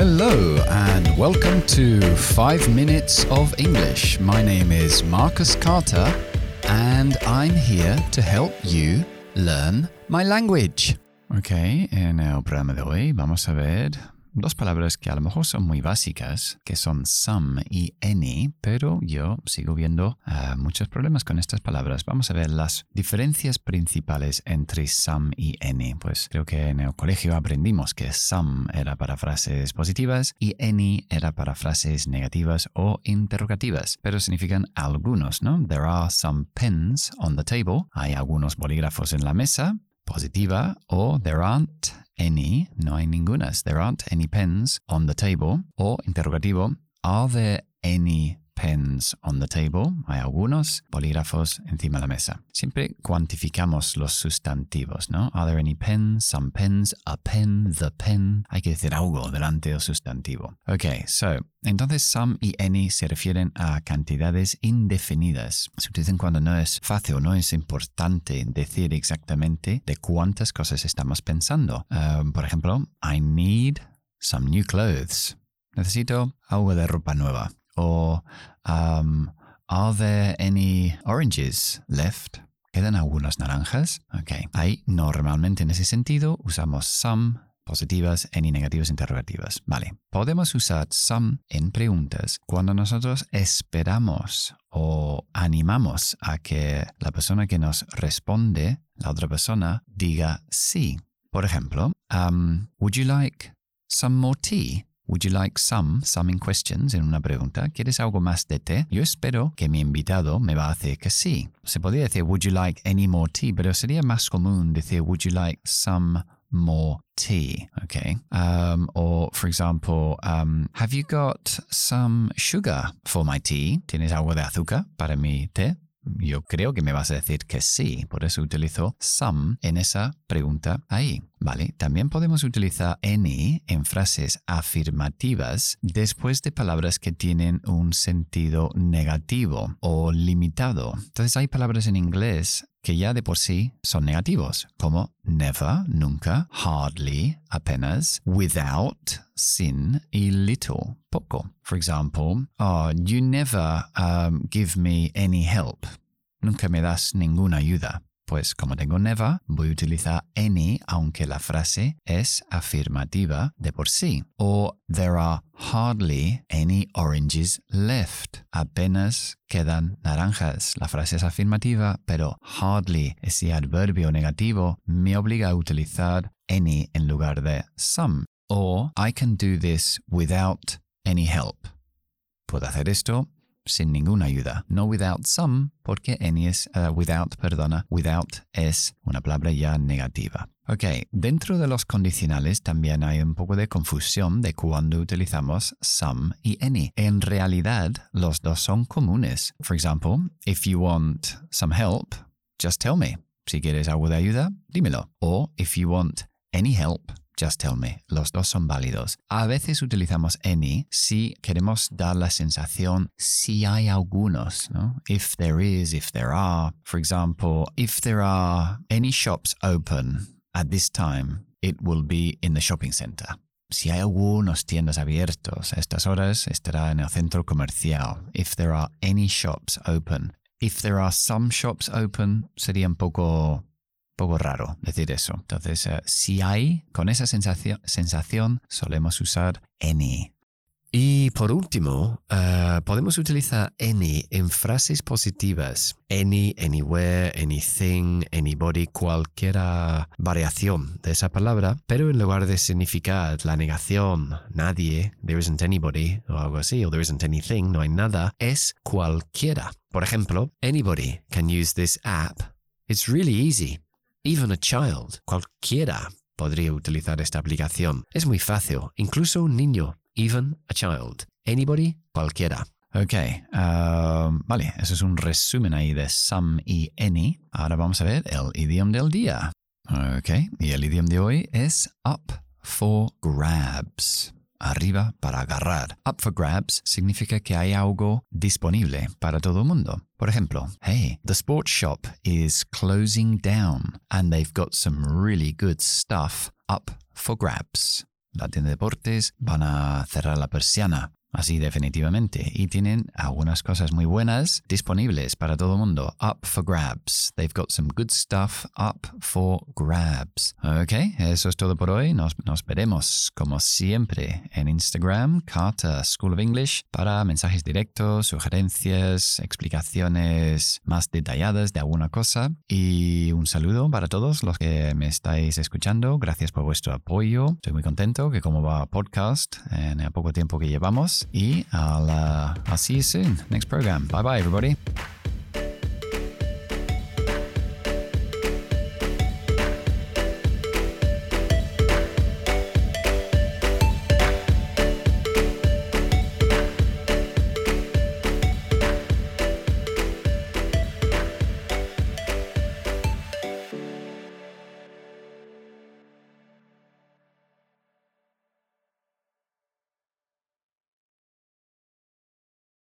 Hello, and welcome to 5 Minutes of English. My name is Marcus Carter, and I'm here to help you learn my language. Ok, en el programa de hoy vamos a ver dos palabras que a lo mejor son muy básicas, que son some y any, pero yo sigo viendo uh, muchos problemas con estas palabras. Vamos a ver las diferencias principales entre some y any. Pues creo que en el colegio aprendimos que some era para frases positivas y any era para frases negativas o interrogativas, pero significan algunos, ¿no? There are some pens on the table. Hay algunos bolígrafos en la mesa positiva or there aren't any, no hay ningunas. There aren't any pens on the table. or interrogativo, are there any pens on the table. Hay algunos bolígrafos encima de la mesa. Siempre cuantificamos los sustantivos, ¿no? Are there any pens? Some pens? A pen? The pen? Hay que decir algo delante del sustantivo. Ok, so, entonces some y any se refieren a cantidades indefinidas. Se utilizan cuando no es fácil o no es importante decir exactamente de cuántas cosas estamos pensando. Um, por ejemplo, I need some new clothes. Necesito algo de ropa nueva. O um, Are there any oranges left? ¿Quedan algunas naranjas? Ok. Ahí normalmente en ese sentido usamos some positivas, any negativas interrogativas. Vale. Podemos usar some en preguntas cuando nosotros esperamos o animamos a que la persona que nos responde, la otra persona, diga sí. Por ejemplo, um, would you like some more tea? Would you like some, some in questions, en una pregunta? ¿Quieres algo más de té? Yo espero que mi invitado me va a decir que sí. Se podría decir, would you like any more tea? Pero sería más común decir, would you like some more tea? Okay. Um, or, for example, um, have you got some sugar for my tea? ¿Tienes algo de azúcar para mi té? Yo creo que me vas a decir que sí, por eso utilizo some en esa pregunta ahí. Vale, también podemos utilizar any en frases afirmativas después de palabras que tienen un sentido negativo o limitado. Entonces hay palabras en inglés que ya de por sí son negativos, como never, nunca, hardly, apenas, without, sin y little, poco. For example, oh, you never um, give me any help. Nunca me das ninguna ayuda. Pues como tengo never, voy a utilizar any aunque la frase es afirmativa de por sí. O there are hardly any oranges left. Apenas quedan naranjas. La frase es afirmativa, pero hardly, ese adverbio negativo, me obliga a utilizar any en lugar de some. O I can do this without any help. Puedo hacer esto sin ninguna ayuda. No without some, porque any es, uh, without, perdona, without es una palabra ya negativa. Ok, dentro de los condicionales también hay un poco de confusión de cuando utilizamos some y any. En realidad, los dos son comunes. For example, if you want some help, just tell me. Si quieres algo de ayuda, dímelo. Or if you want any help, Just tell me. Los dos son válidos. A veces utilizamos any si queremos dar la sensación si hay algunos, ¿no? If there is, if there are. For example, if there are any shops open at this time, it will be in the shopping center. Si hay algunos tiendas abiertos a estas horas, estará en el centro comercial. If there are any shops open. If there are some shops open, sería un poco poco raro decir eso. Entonces, uh, si hay, con esa sensación, sensación solemos usar any. Y por último, uh, podemos utilizar any en frases positivas. Any, anywhere, anything, anybody, cualquier variación de esa palabra, pero en lugar de significar la negación, nadie, there isn't anybody, o algo así, o there isn't anything, no hay nada, es cualquiera. Por ejemplo, anybody can use this app. It's really easy. Even a child, cualquiera podría utilizar esta aplicación. Es muy fácil, incluso un niño. Even a child. Anybody, cualquiera. Ok, um, vale, eso es un resumen ahí de some y any. Ahora vamos a ver el idioma del día. Ok, y el idioma de hoy es up for grabs arriba para agarrar. Up for grabs significa que hay algo disponible para todo el mundo. Por ejemplo, hey, the sports shop is closing down and they've got some really good stuff up for grabs. la tienda de deportes, van a cerrar la persiana. Así definitivamente. Y tienen algunas cosas muy buenas disponibles para todo el mundo. Up for grabs. They've got some good stuff up for grabs. Ok, eso es todo por hoy. Nos, nos veremos como siempre en Instagram, Carter School of English, para mensajes directos, sugerencias, explicaciones más detalladas de alguna cosa. Y un saludo para todos los que me estáis escuchando. Gracias por vuestro apoyo. Estoy muy contento que como va podcast en el poco tiempo que llevamos. Y I'll, uh, I'll see you soon. Next program. Bye bye, everybody.